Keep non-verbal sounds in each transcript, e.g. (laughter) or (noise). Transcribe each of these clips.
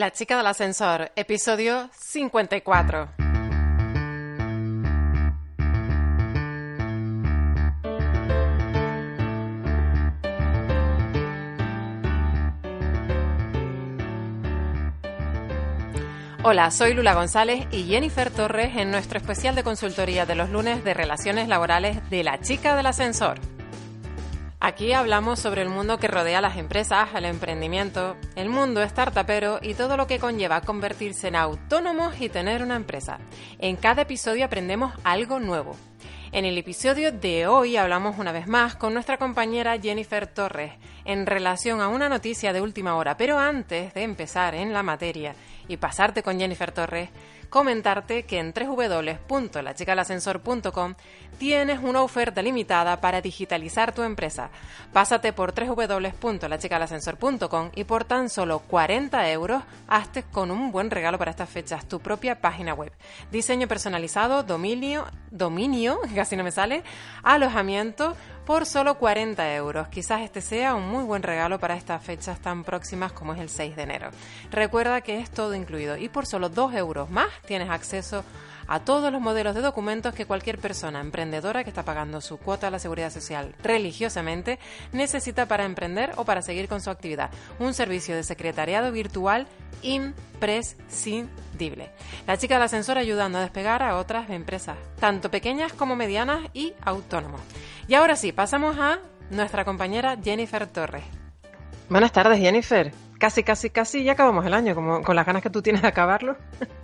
La chica del ascensor, episodio 54. Hola, soy Lula González y Jennifer Torres en nuestro especial de consultoría de los lunes de relaciones laborales de La chica del ascensor. Aquí hablamos sobre el mundo que rodea a las empresas, el emprendimiento, el mundo startupero y todo lo que conlleva convertirse en autónomos y tener una empresa. En cada episodio aprendemos algo nuevo. En el episodio de hoy hablamos una vez más con nuestra compañera Jennifer Torres en relación a una noticia de última hora, pero antes de empezar en la materia y pasarte con Jennifer Torres, comentarte que en www.lachicalascensor.com tienes una oferta limitada para digitalizar tu empresa. Pásate por www.lachicalascensor.com y por tan solo 40 euros hazte con un buen regalo para estas fechas tu propia página web. Diseño personalizado, dominio, dominio, (laughs) casi no me sale, alojamiento por solo 40 euros. Quizás este sea un muy buen regalo para estas fechas tan próximas como es el 6 de enero. Recuerda que es todo incluido y por solo 2 euros más tienes acceso a todos los modelos de documentos que cualquier persona emprendedora que está pagando su cuota a la seguridad social religiosamente necesita para emprender o para seguir con su actividad. Un servicio de secretariado virtual imprescindible. La chica del ascensor ayudando a despegar a otras empresas, tanto pequeñas como medianas y autónomos. Y ahora sí, pasamos a nuestra compañera Jennifer Torres. Buenas tardes, Jennifer. Casi, casi, casi ya acabamos el año, como con las ganas que tú tienes de acabarlo. (laughs)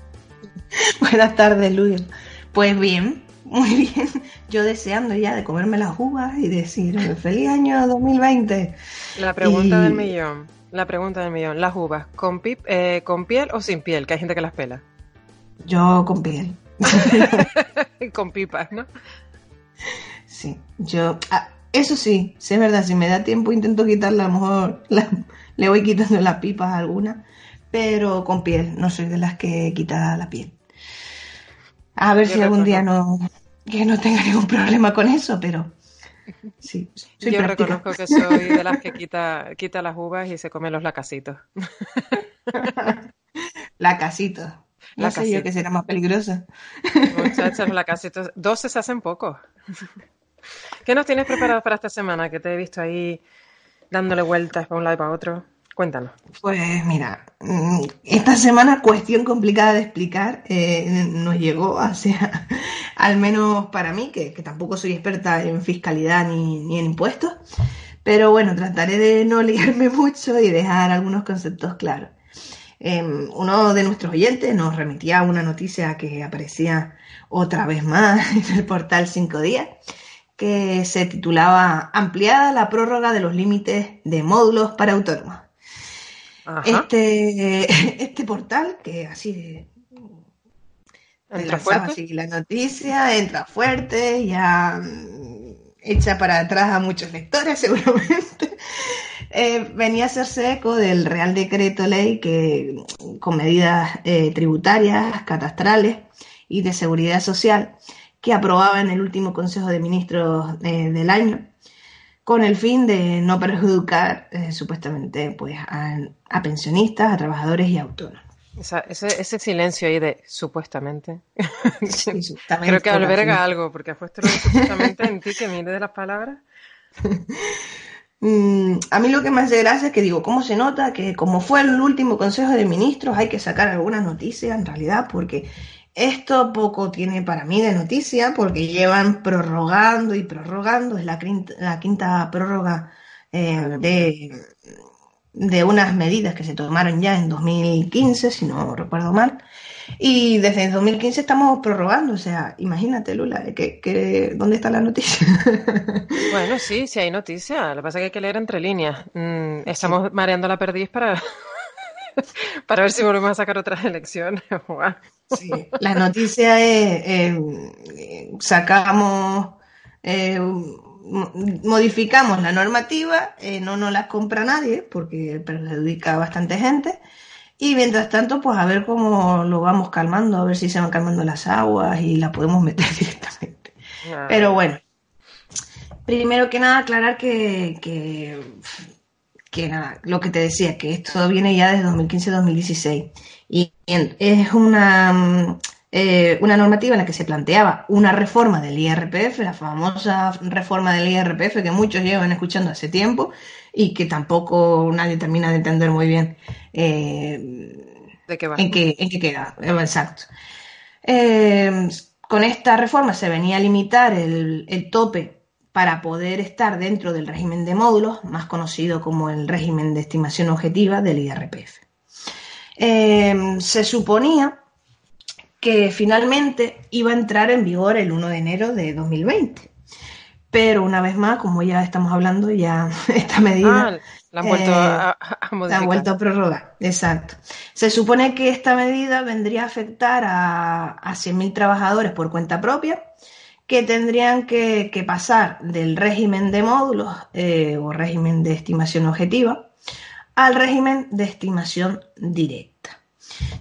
(laughs) Buenas tardes, Luis. Pues bien, muy (laughs) bien. Yo deseando ya de comerme las uvas y decir (laughs) feliz año 2020. La pregunta del millón. La pregunta del millón. Las uvas, ¿con, pip, eh, ¿con piel o sin piel? Que hay gente que las pela. Yo con piel. con pipas, ¿no? Sí, yo... Ah, eso sí, sí es verdad, si me da tiempo intento quitarla, a lo mejor le voy quitando las pipas a alguna, pero con piel, no soy de las que quita la piel. A ver si algún día no, que no tenga ningún problema con eso, pero sí. Yo reconozco que soy de las que quita, quita las uvas y se come los lacasitos. lacasitos. (laughs) No sé yo que será más peligrosa. Muchachos, lacasitos. 12 se hacen poco. ¿Qué nos tienes preparado para esta semana? Que te he visto ahí dándole vueltas para un lado y para otro. Cuéntanos. Pues mira, mm, esta semana cuestión complicada de explicar eh, nos llegó, sea, (laughs) al menos para mí, que, tampoco soy experta en fiscalidad ni, en impuestos, pero bueno, trataré de no (laughs) liarme mucho y dejar algunos conceptos claros. Em, uno de nuestros oyentes nos remitía una noticia que aparecía otra vez más (laughs) en el portal 5 días, que se titulaba Ampliada la prórroga de los límites de módulos para autónomos. Este, (laughs) este portal, que así entra fuerte. Así la noticia, entra fuerte, ya mm, echa para atrás a muchos lectores (laughs) seguramente. Eh, venía a hacerse eco del Real Decreto Ley que con medidas eh, tributarias, catastrales y de seguridad social que aprobaba en el último Consejo de Ministros eh, del año con el fin de no perjudicar eh, supuestamente pues a, pensionistas, a trabajadores y autónomos. ese, silencio ahí de supuestamente. (laughs) Creo que alberga algo, porque has puesto supuestamente en ti que mire de las palabras. (laughs) Mm, a mí lo que me hace gracia es que digo, ¿cómo se nota que como fue el último Consejo de Ministros hay que sacar alguna noticia en realidad? Porque esto poco tiene para mí de noticia porque llevan prorrogando y prorrogando, es la quinta, la quinta prórroga eh, de, de unas medidas que se tomaron ya en 2015, si no recuerdo mal. Y desde 2015 estamos prorrogando, o sea, imagínate, Lula, que, ¿dónde está la noticia? (laughs) Bueno, sí, sí hay noticia. Lo que pasa es que hay que leer entre líneas. Mm, estamos mareando la perdiz para, (laughs) para ver si volvemos a sacar otras elecciones. (laughs) Sí, la noticia es, eh, sacamos, eh, modificamos la normativa, eh, no nos las compra nadie porque perjudica a bastante gente. Y mientras tanto, pues a ver cómo lo vamos calmando, a ver si se van calmando las aguas y la podemos meter (laughs) directamente. Pero bueno, primero que nada aclarar que, que que nada, lo que te decía, que esto viene ya desde 2015-2016 y es una, mm, eh, una normativa en la que se planteaba una reforma del IRPF, la famosa reforma del IRPF que muchos llevan escuchando hace tiempo y que tampoco nadie termina de entender muy bien eh, ¿De qué va? En, qué, en qué queda. Exacto. Eh, con esta reforma se venía a limitar el, el tope para poder estar dentro del régimen de módulos, más conocido como el régimen de estimación objetiva del IRPF. Eh, se suponía que finalmente iba a entrar en vigor el 1 de enero de 2020. Pero una vez más, como ya estamos hablando, ya (laughs) esta medida... Ah, la han vuelto a, a vuelto a prorrogar, exacto. Se supone que esta medida vendría a afectar a, a 100.000 trabajadores por cuenta propia, que tendrían que, pasar del régimen de módulos eh, o régimen de estimación objetiva al régimen de estimación directa.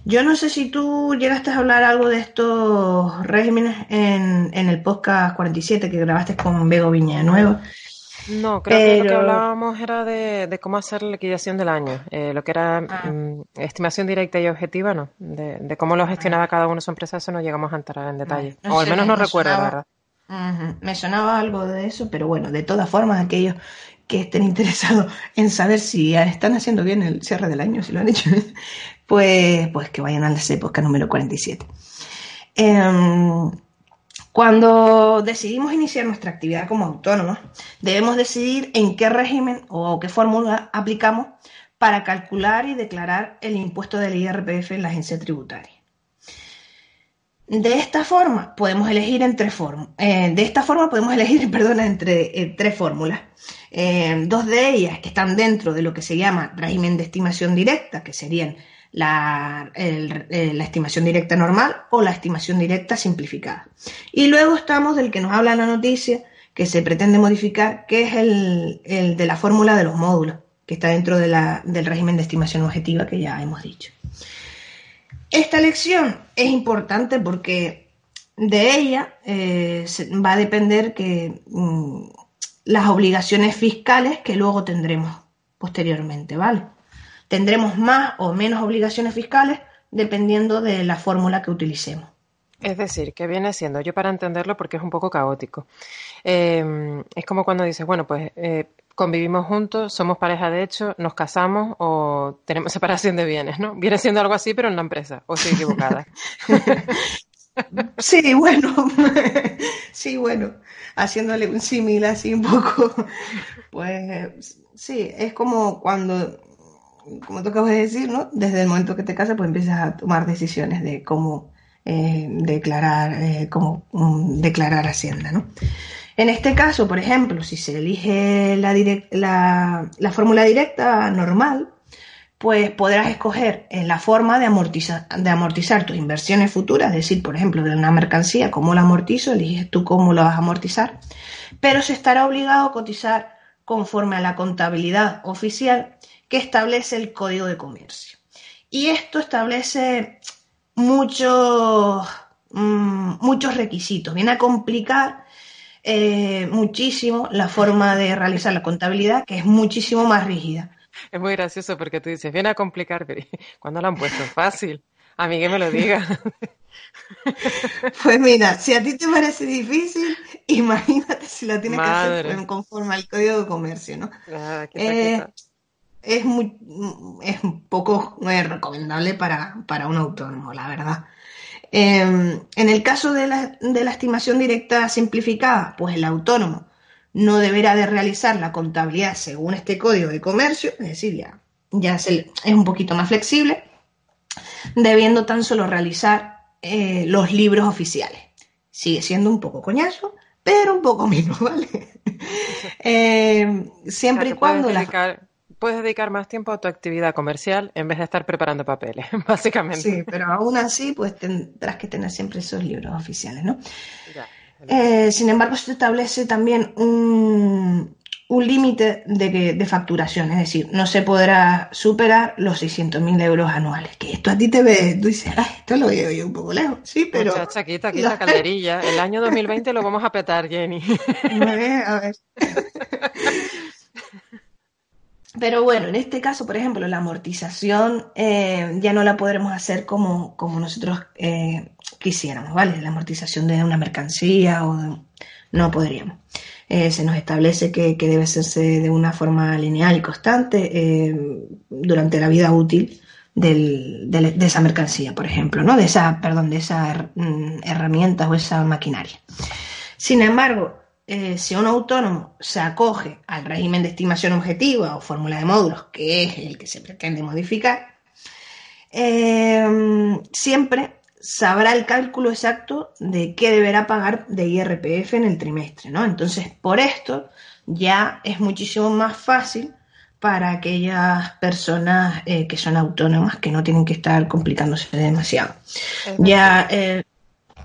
Yo no sé si tú llegaste a hablar algo de estos regímenes en, el podcast 47 que grabaste con Bego Viñanueva. No, creo que lo que hablábamos era de, cómo hacer la liquidación del año, eh, lo que era ah. mm, estimación directa y objetiva, no, de, cómo lo gestionaba cada uno de su empresa, eso no llegamos a entrar en detalle, o al menos no recuerdo, la verdad. Me sonaba algo de eso, pero bueno, de todas formas, aquellos que estén interesados en saber si están haciendo bien el cierre del año, si lo han hecho, (laughs) pues, pues que vayan a la época número 47. Em, cuando decidimos iniciar nuestra actividad como autónomos, debemos decidir en qué régimen o qué fórmula aplicamos para calcular y declarar el impuesto del IRPF en la agencia tributaria. De esta forma podemos elegir entre eh, de esta forma podemos elegir, (laughs) entre eh, tres fórmulas. Eh, dos de ellas que están dentro de lo que se llama régimen de estimación directa, que serían la, la, estimación directa normal o la estimación directa simplificada. Y luego estamos del que nos habla la noticia, que se pretende modificar, que es el, el de la fórmula de los módulos, que está dentro de la, del régimen de estimación objetiva que ya hemos dicho. Esta lección es importante porque de ella eh, va a depender que mm, las obligaciones fiscales que luego tendremos posteriormente, ¿vale? Tendremos más o menos obligaciones fiscales dependiendo de la fórmula que utilicemos. Es decir, que viene siendo, yo para entenderlo porque es un poco caótico, em, es como cuando dices, bueno, pues eh, convivimos juntos, somos pareja de hecho, nos casamos o tenemos (laughs) separación de bienes, ¿no? Viene siendo algo así, pero en la empresa, o estoy equivocada. (laughs) sí, bueno, (laughs) sí, bueno, haciéndole un símil así un poco, pues sí, es como cuando, como tú acabas de decir, ¿no? Desde el momento que te casas, pues empiezas a tomar decisiones de cómo eh, declarar, eh, cómo mm, declarar Hacienda, ¿no? En este caso, por ejemplo, si se elige la, fórmula directa normal, pues podrás escoger en la forma de amortizar, tus inversiones futuras, es decir, por ejemplo, de una mercancía, cómo la amortizo, eliges tú cómo lo vas a amortizar, pero se estará obligado a cotizar conforme a la contabilidad oficial que establece el Código de Comercio. Y esto establece muchos, mm, muchos requisitos, viene a complicar eh, muchísimo la forma de realizar la contabilidad, que es muchísimo más rígida. Es muy gracioso porque tú dices, viene a complicar, pero (laughs) ¿cuándo lo han puesto? Fácil. A mí que me lo diga. (laughs) Pues mira, si a ti te parece difícil, (laughs) imagínate si lo tienes que hacer conforme al código de comercio, ¿no? Ah, eh, es, muy, es un poco recomendable para, para un autónomo, la verdad. Em, en el caso de la, estimación directa simplificada, pues el autónomo no deberá de realizar la contabilidad según este código de comercio, es decir, ya, ya es un poquito más flexible, debiendo tan solo realizar eh, los libros oficiales. Sigue siendo un poco coñazo, pero un poco (laughs) menos, ¿vale? (laughs) Em, siempre y cuando puedes dedicar más tiempo a tu actividad comercial en vez de estar preparando papeles, (laughs) básicamente. Sí, pero aún así, pues tendrás que tener siempre esos libros oficiales, ¿no? Eh, sin embargo, se establece también un, límite de, de, facturación, es decir, no se podrá superar los 600.000 euros anuales. Que esto a ti te ve, tú dices, esto lo veo yo un poco lejos, sí, pero... Muchacha, quita, quita (laughs) calderilla. El año 2020 lo vamos a petar, Jenny. A ver. (laughs) Pero bueno, en este caso, por ejemplo, la amortización eh, ya no la podremos hacer como, como nosotros eh, quisiéramos, ¿vale? La amortización de una mercancía o no podríamos. Eh, se nos establece que, debe hacerse de una forma lineal y constante durante la vida útil del, de, esa mercancía, por ejemplo, ¿no? De esa, perdón, de esa mm, herramienta o esa maquinaria. Sin embargo, eh, si un autónomo se acoge al régimen de estimación objetiva o fórmula de módulos, que es el que se pretende modificar, eh, siempre sabrá el cálculo exacto de qué deberá pagar de IRPF en el trimestre, ¿no? Entonces, por esto ya es muchísimo más fácil para aquellas personas eh, que son autónomas, que no tienen que estar complicándose demasiado. Ya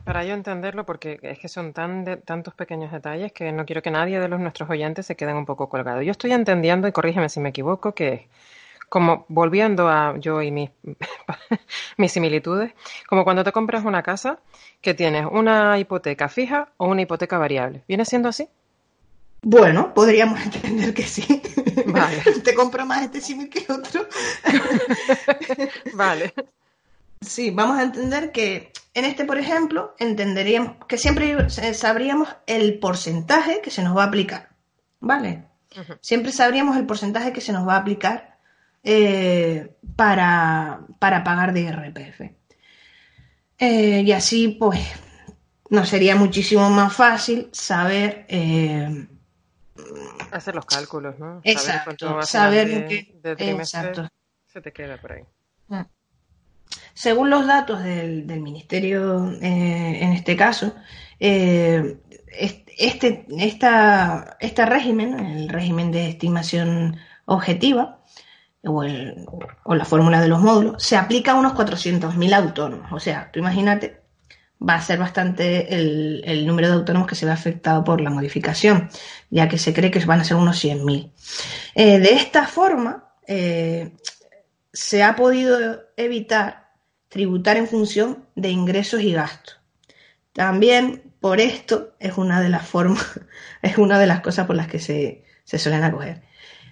para yo entenderlo, porque es que son tan de, tantos pequeños detalles que no quiero que nadie de los nuestros oyentes se queden un poco colgados. Yo estoy entendiendo, y corrígeme si me equivoco, que como volviendo a yo y mis, (laughs) mis similitudes, como cuando te compras una casa que tienes una hipoteca fija o una hipoteca variable. ¿Viene siendo así? Bueno, podríamos (laughs) entender que sí. Vale. (laughs) Te compro más este símil que otro. vale. Sí, vamos a entender que en este, por ejemplo, entenderíamos que siempre sabríamos el porcentaje que se nos va a aplicar, ¿vale? Siempre sabríamos el porcentaje que se nos va a aplicar eh, para, pagar de IRPF. Eh, y así, pues, nos sería muchísimo más fácil saber... Eh, Hacer los cálculos, ¿no? Exacto, saber, que... exacto. se te queda por ahí. Mm. Según los datos del, Ministerio, eh, en este caso, eh, este, esta, este régimen, el régimen de estimación objetiva, o, la fórmula de los módulos, se aplica a unos 400.000 autónomos. O sea, tú imagínate, va a ser bastante el, número de autónomos que se ve afectado por la modificación, ya que se cree que van a ser unos 100.000. Eh, de esta forma, se ha podido evitar tributar en función de ingresos y gastos. También por esto es una de las formas, (laughs) es una de las cosas por las que se, suelen acoger.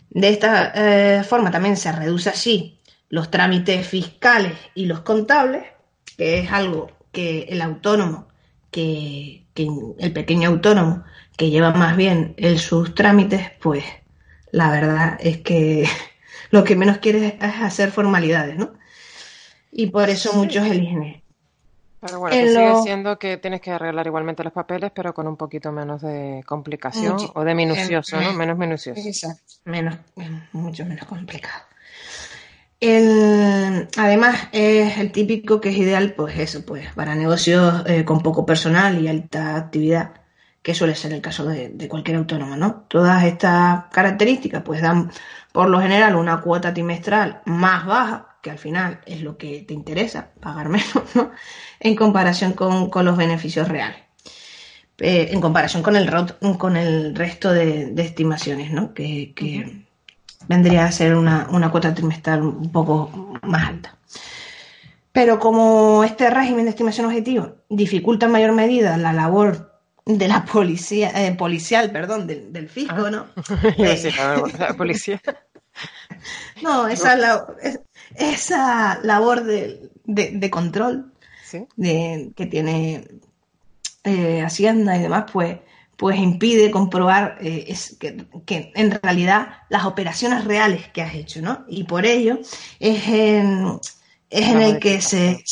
De esta eh, forma también se reduce así los trámites fiscales y los contables, que es algo que el autónomo, que, el pequeño autónomo que lleva más bien el, sus trámites, pues la verdad es que (laughs) lo que menos quiere es hacer formalidades, ¿no? Y por eso muchos eligen Pero bueno, sigue siendo que tienes que arreglar igualmente los papeles, pero con un poquito menos de complicación o de minucioso, ¿no? Menos minucioso. Exacto, menos, mucho menos complicado. El, además, es el típico que es ideal, pues eso, pues para negocios eh, con poco personal y alta actividad, que suele ser el caso de, de cualquier autónomo, ¿no? Todas estas características, pues dan por lo general una cuota trimestral más baja que al final es lo que te interesa, pagar menos, ¿no? En comparación con, los beneficios reales. Eh, en comparación con el, con el resto de, estimaciones, ¿no? Que, vendría a ser una, cuota trimestral un poco más alta. Pero como este régimen de estimación objetivo dificulta en mayor medida la labor de la policía, eh, policial, perdón, del, fisco, ah. ¿no? (laughs) Eh, la policía. (laughs) No, esa, la, esa labor de, control que tiene eh, Hacienda y demás, pues, pues impide comprobar eh, que, en realidad las operaciones reales que has hecho, ¿no? Y por ello es en, es en el que se,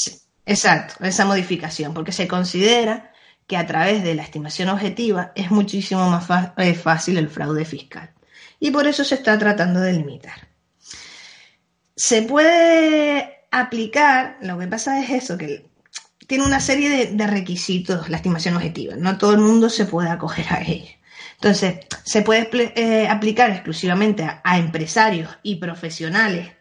Exacto, esa modificación, porque se considera que a través de la estimación objetiva es muchísimo más eh, fácil el fraude fiscal. Y por eso se está tratando de limitar. Se puede aplicar, lo que pasa es eso, que tiene una serie de, requisitos la estimación objetiva. No todo el mundo se puede acoger a ella. Entonces, se puede eh, aplicar exclusivamente a, empresarios y profesionales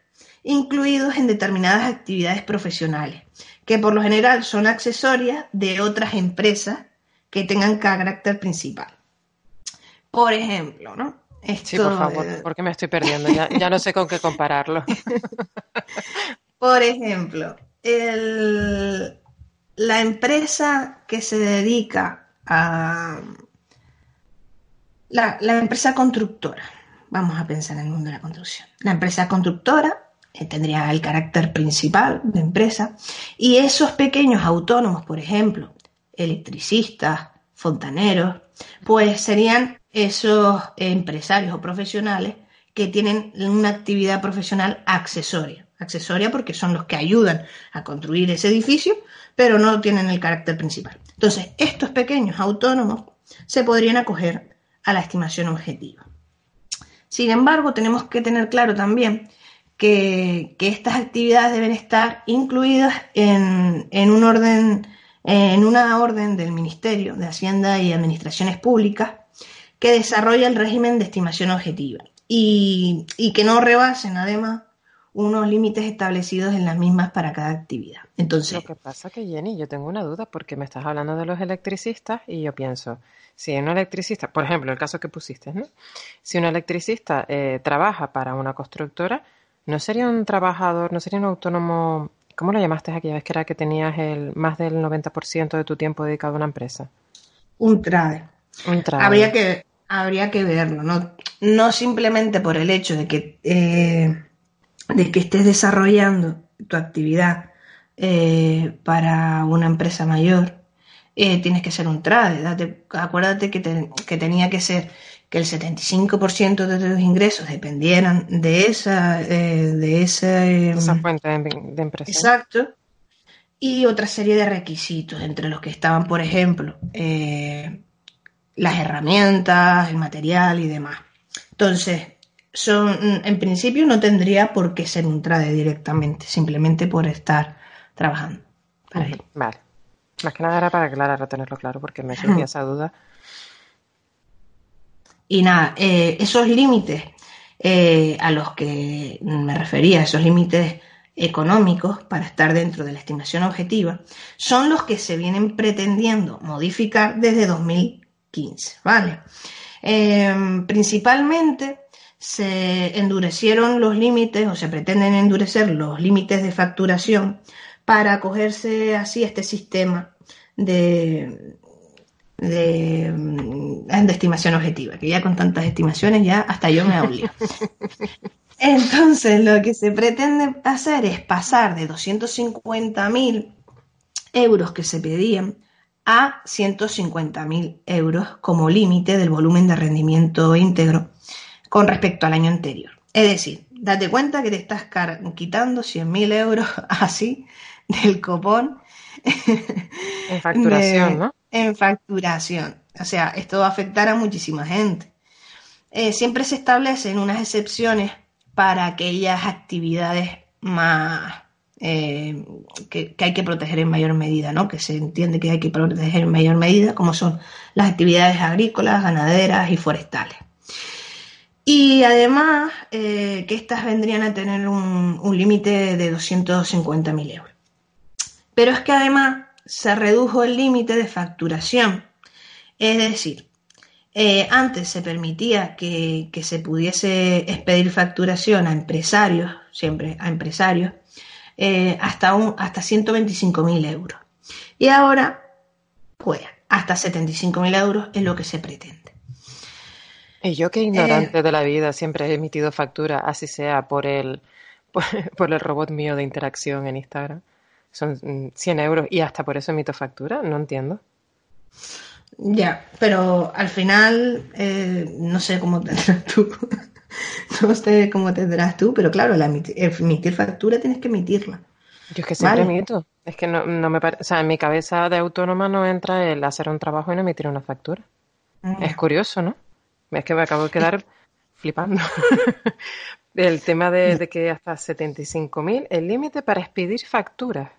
incluidos en determinadas actividades profesionales, que por lo general son accesorias de otras empresas que tengan carácter principal. Por ejemplo, ¿no? Sí, por favor, porque me estoy perdiendo, ya, no sé con qué compararlo. (laughs) por ejemplo, la empresa que se dedica a... La, empresa constructora, vamos a pensar en el mundo de la construcción. La empresa constructora eh, tendría el carácter principal de empresa y esos pequeños autónomos, por ejemplo, electricistas, fontaneros, pues serían esos empresarios o profesionales que tienen una actividad profesional accesoria. Accesoria porque son los que ayudan a construir ese edificio, pero no tienen el carácter principal. Entonces, estos pequeños autónomos se podrían acoger a la estimación objetiva. Sin embargo, tenemos que tener claro también que, estas actividades deben estar incluidas en, un orden, en una orden del Ministerio de Hacienda y Administraciones Públicas que desarrolla el régimen de estimación objetiva y, y que no rebasen además unos límites establecidos en las mismas para cada actividad. Entonces, lo que pasa que Jenny, yo tengo una duda porque me estás hablando de los electricistas y yo pienso, si un electricista, por ejemplo, el caso que pusiste, ¿no? Si un electricista eh, trabaja para una constructora, ¿no sería un trabajador, no sería un autónomo, ¿cómo lo llamaste aquella vez que era que tenías el más del 90% de tu tiempo dedicado a una empresa? Un trade. Un trade. Habría que, habría que verlo, ¿no? No simplemente por el hecho de que, eh, de que estés desarrollando tu actividad eh, para una empresa mayor, eh, tienes que ser un trade. acuérdate que, tenía que ser que el 75% de tus ingresos dependieran de esa, de esa, fuente de, empresa. Exacto. Y otra serie de requisitos, entre los que estaban, por ejemplo, las herramientas, el material y demás. Entonces, son, en principio no tendría por qué ser un trade directamente, simplemente por estar trabajando. Vale. Más que nada era para aclarar, tenerlo claro, porque me surgía esa duda. Y nada, eh, esos límites eh, a los que me refería, esos límites económicos para estar dentro de la estimación objetiva, son los que se vienen pretendiendo modificar desde 2015, ¿vale? Em, principalmente se endurecieron los límites o se pretenden endurecer los límites de facturación para acogerse así a este sistema de, de, de, estimación objetiva, que ya con tantas estimaciones ya hasta yo me obligo. (laughs) Entonces, lo que se pretende hacer es pasar de 250.000 euros que se pedían a 150.000 euros como límite del volumen de rendimiento íntegro con respecto al año anterior. Es decir, date cuenta que te estás quitando 100.000 euros (laughs) así del copón. En facturación, ¿no? En facturación. O sea, esto va a afectar a muchísima gente. Eh, siempre se establecen unas excepciones para aquellas actividades más eh, que, que, hay que proteger en mayor medida, ¿no? Que se entiende que hay que proteger en mayor medida, como son las actividades agrícolas, ganaderas y forestales. Y además eh, que estas vendrían a tener un, límite de 250.000 euros. Pero es que además se redujo el límite de facturación. Es decir, eh, antes se permitía que, se pudiese expedir facturación a empresarios, siempre a empresarios, eh, hasta, un, hasta 125.000 euros. Y ahora, pues, hasta 75.000 euros es lo que se pretende. Y yo que ignorante eh, de la vida siempre he emitido factura, así sea por el, (laughs) por el robot mío de interacción en Instagram son 100 euros y hasta por eso emito factura, no entiendo. Ya, pero al final eh, no sé cómo (laughs) tendrás tú. (laughs) no sé cómo tendrás tú, pero claro, la emitir, factura tienes que emitirla. Yo es que siempre emito. Es que no, me parece. O sea, en mi cabeza de autónoma no entra el hacer un trabajo y no emitir una factura. Mm. Es curioso, ¿no? Es que me acabo de quedar (laughs) flipando. (laughs) el tema de, de que hasta 75.000 el límite para expedir facturas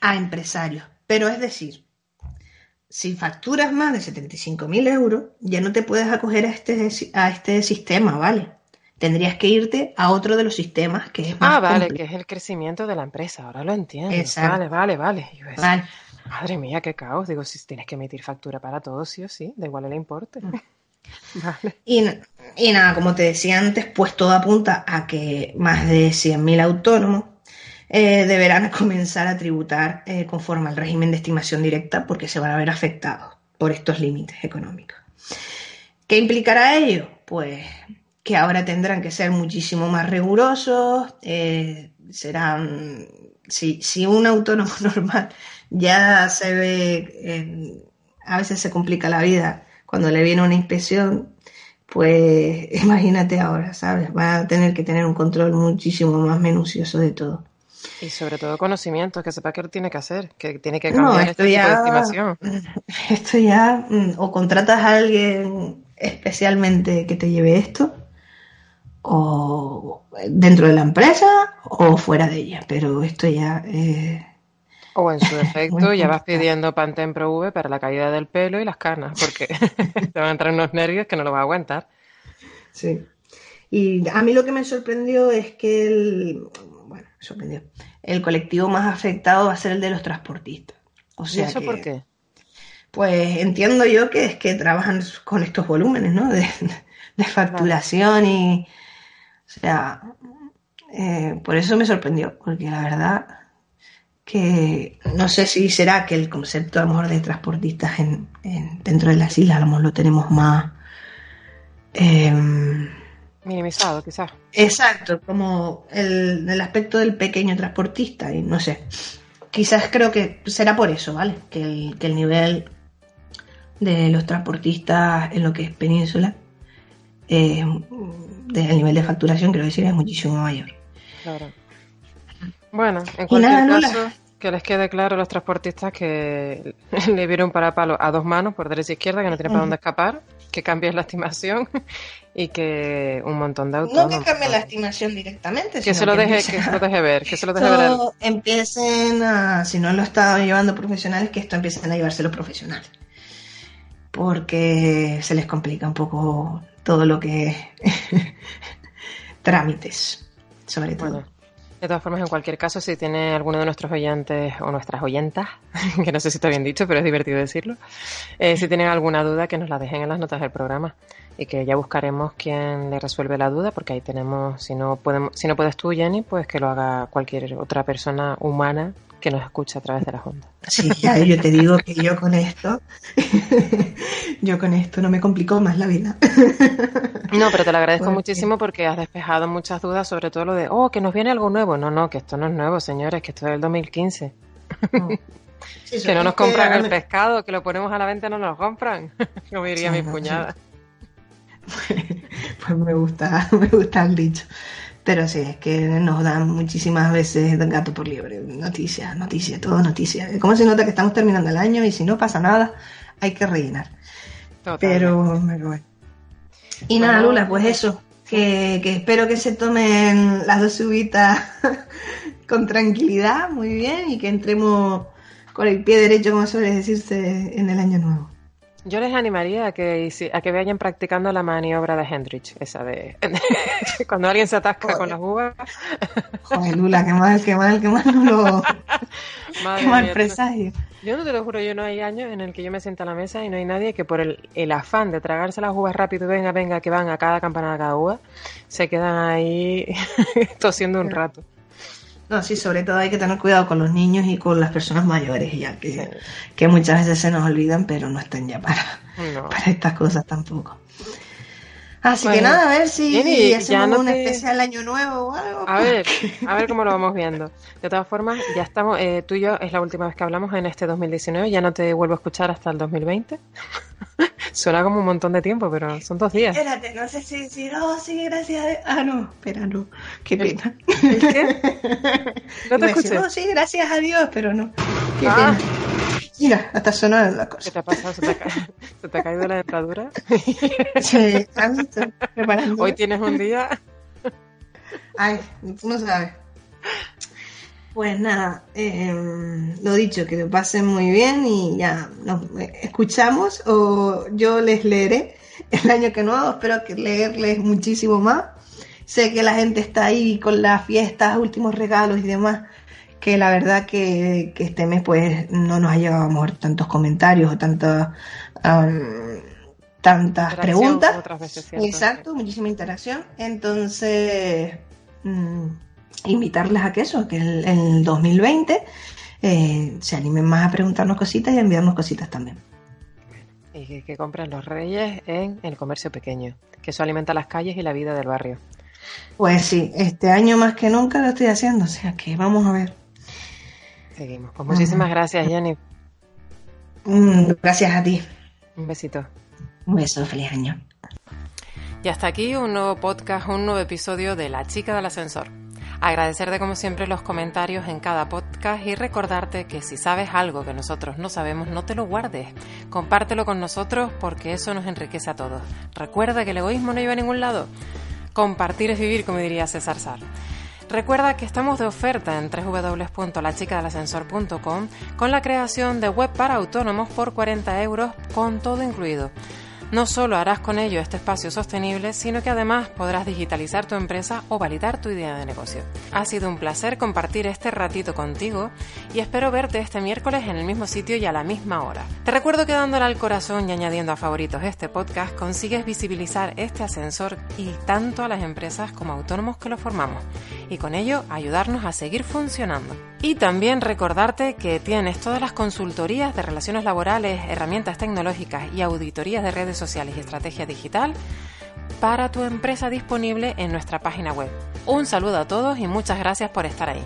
a empresarios. Pero es decir, si facturas más de 75.000 euros, ya no te puedes acoger a este, a este sistema, ¿vale? Tendrías que irte a otro de los sistemas que es más Ah, vale, que es el crecimiento de la empresa, ahora lo entiendo. Vale, vale, vale. Madre mía, qué caos. Digo, si tienes que emitir factura para todos, sí o sí, da igual el importe. Mm. (laughs) vale. Y, y, nada, como te decía antes, pues todo apunta a que más de 100.000 autónomos eh, deberán (laughs) comenzar a tributar eh, conforme al régimen de estimación directa porque se van a ver afectados por estos límites económicos. ¿Qué implicará ello? Pues que ahora tendrán que ser muchísimo más rigurosos, eh, serán, si, si, un autónomo (laughs) normal ya se ve, a veces se complica la vida cuando le viene una inspección, pues (laughs) imagínate ahora, ¿sabes? Va a tener que tener un control muchísimo más minucioso de todo. Y sobre todo conocimientos, que sepa qué tiene que hacer, que tiene que cambiar este tipo de estimación. (laughs) Esto ya, mm, o contratas a alguien especialmente que te lleve esto, o dentro de la empresa o fuera de ella, pero esto ya... Eh... O en su defecto ya vas pidiendo Pantene Pro V para la caída del pelo y las canas, porque (laughs) te van a entrar unos nervios que no lo vas a aguantar. Sí. Y a mí lo que me sorprendió es que el, bueno, sorprendió, el colectivo más afectado va a ser el de los transportistas. O sea ¿Y eso por qué? Pues entiendo yo que es que trabajan con estos volúmenes, ¿no? De, facturación y, o sea, eh, por eso me sorprendió, porque la verdad que no sé si será que el concepto a lo mejor de transportistas en, dentro de las islas a lo mejor lo tenemos más em, minimizado quizás. Exacto como el, el, aspecto del pequeño transportista y no sé. Quizás creo que será por eso vale que el, que el nivel de los transportistas en lo que es península eh, el nivel de facturación creo decir es muchísimo mayor claro bueno, en cualquier caso, que les quede claro a los transportistas que (laughs) le vieron para palo a dos manos, por derecha e izquierda, que no tiene para dónde escapar, que cambie la estimación (laughs) y que un montón de autos. No que cambie la estimación directamente, que se lo deje, que se lo deje ver, que se lo deje (laughs) ver. Empiecen a, si no lo están llevando profesionales, que esto empiecen a llevárselo profesionales. Porque se les complica un poco todo lo que (laughs) trámites, sobre todo. De todas formas, en cualquier caso, si tiene alguno de nuestros oyentes o nuestras oyentas, (laughs) que no sé si está bien dicho, pero es divertido decirlo, eh, si tienen alguna duda, que nos la dejen en las notas del programa y que ya buscaremos quién le resuelve la duda, porque ahí tenemos, si no podemos, si no puedes tú, Jenny, pues que lo haga cualquier otra persona humana que nos escucha a través de la Honda. Sí, (laughs) ya, yo te digo que yo con esto, (laughs) yo con esto no me complico más la vida. No, pero te lo agradezco muchísimo porque has despejado muchas dudas, sobre todo lo de, oh, que nos viene algo nuevo. No, no, que esto no es nuevo, señores, que esto es del 2015. (laughs) que no nos compran el pescado, que lo ponemos a la venta y no nos compran, como diría mi cuñada. Pues me gusta, me gusta el dicho. Pero sí, es que nos dan muchísimas veces gato por liebre. Noticias, noticias, todo noticias. ¿Cómo se nota que estamos terminando el año y si no pasa nada, hay que rellenar? Pero, Y nada, Lula, pues eso. Que, que, espero que se tomen las dos subitas (laughs) con tranquilidad, muy bien, y que entremos con el pie derecho, como suele decirse, en el año nuevo. Yo les animaría a que, a que vayan practicando la maniobra de Hendrich, esa de (laughs) cuando alguien se atasca con las uvas. Joder, Lula, qué mal, qué mal, qué mal (laughs) qué mal presagio. Yo no te lo juro, yo no hay años en el que yo me sienta a la mesa y no hay nadie que por el, el afán de tragarse las uvas rápido, venga, venga, que van a cada campanada cada uva, se quedan ahí (laughs) tosiendo un rato. No, sí, sobre todo hay que tener cuidado con los niños y con las personas mayores, ya que, que muchas veces se nos olvidan, pero no están ya para, (laughs) para estas cosas tampoco. Así que nada, a ver si hacemos un especial año nuevo o algo. A ver, (laughs) a ver cómo lo vamos viendo. De todas formas, ya estamos, eh, tú y yo es la última vez que hablamos en este 2019, ya no te vuelvo a escuchar hasta el 2020. (laughs) Suena como un montón de tiempo, pero son dos días. Espérate, no sé si decir, oh, sí, gracias a Ah, no, espera, no. Qué pena. ¿El qué? (laughs) No te escuché. oh, sí, gracias a Dios, pero no. Qué ah. pena. Mira, hasta sonó la cosa. ¿Qué te ha pasado? ¿Se te ha, (laughs) ¿Se te ha caído la dentadura? (laughs) sí, preparando. Hoy tienes un día. Ay, tú no sabes. Pues nada, eh, lo dicho, que lo pasen muy bien y ya nos escuchamos o yo les leeré el año que nuevo, espero que leerles muchísimo más. Sé que la gente está ahí con las fiestas, últimos regalos y demás, que la verdad que, este mes pues no nos ha llegado a mejor tantos comentarios o tantas tantas preguntas. Exacto, muchísima interacción. Entonces, mm, invitarles a que eso, que el, el 2020 eh, se animen más a preguntarnos cositas y a enviarnos cositas también. y que, compren los reyes en el comercio pequeño, que eso alimenta las calles y la vida del barrio. Pues sí, este año más que nunca lo estoy haciendo, o sea que vamos a ver. Seguimos. Pues muchísimas gracias, Jenny. Mm, gracias a ti. Un besito. Un beso, feliz año. Y hasta aquí un nuevo podcast, un nuevo episodio de La chica del ascensor. Agradecerte como siempre los comentarios en cada podcast y recordarte que si sabes algo que nosotros no sabemos, no te lo guardes. Compártelo con nosotros porque eso nos enriquece a todos. Recuerda que el egoísmo no lleva a ningún lado. Compartir es vivir, como diría César Sar. Recuerda que estamos de oferta en www.lachicadelascensor.com con la creación de web para autónomos por 40 euros con todo incluido. No solo harás con ello este espacio sostenible, sino que además podrás digitalizar tu empresa o validar tu idea de negocio. Ha sido un placer compartir este ratito contigo y espero verte este miércoles en el mismo sitio y a la misma hora. Te recuerdo que dándole al corazón y añadiendo a favoritos este podcast consigues visibilizar este ascensor y tanto a las empresas como autónomos que lo formamos y con ello ayudarnos a seguir funcionando. Y también recordarte que tienes todas las consultorías de relaciones laborales, herramientas tecnológicas y auditorías de redes sociales y estrategia digital para tu empresa disponible en nuestra página web. Un saludo a todos y muchas gracias por estar ahí.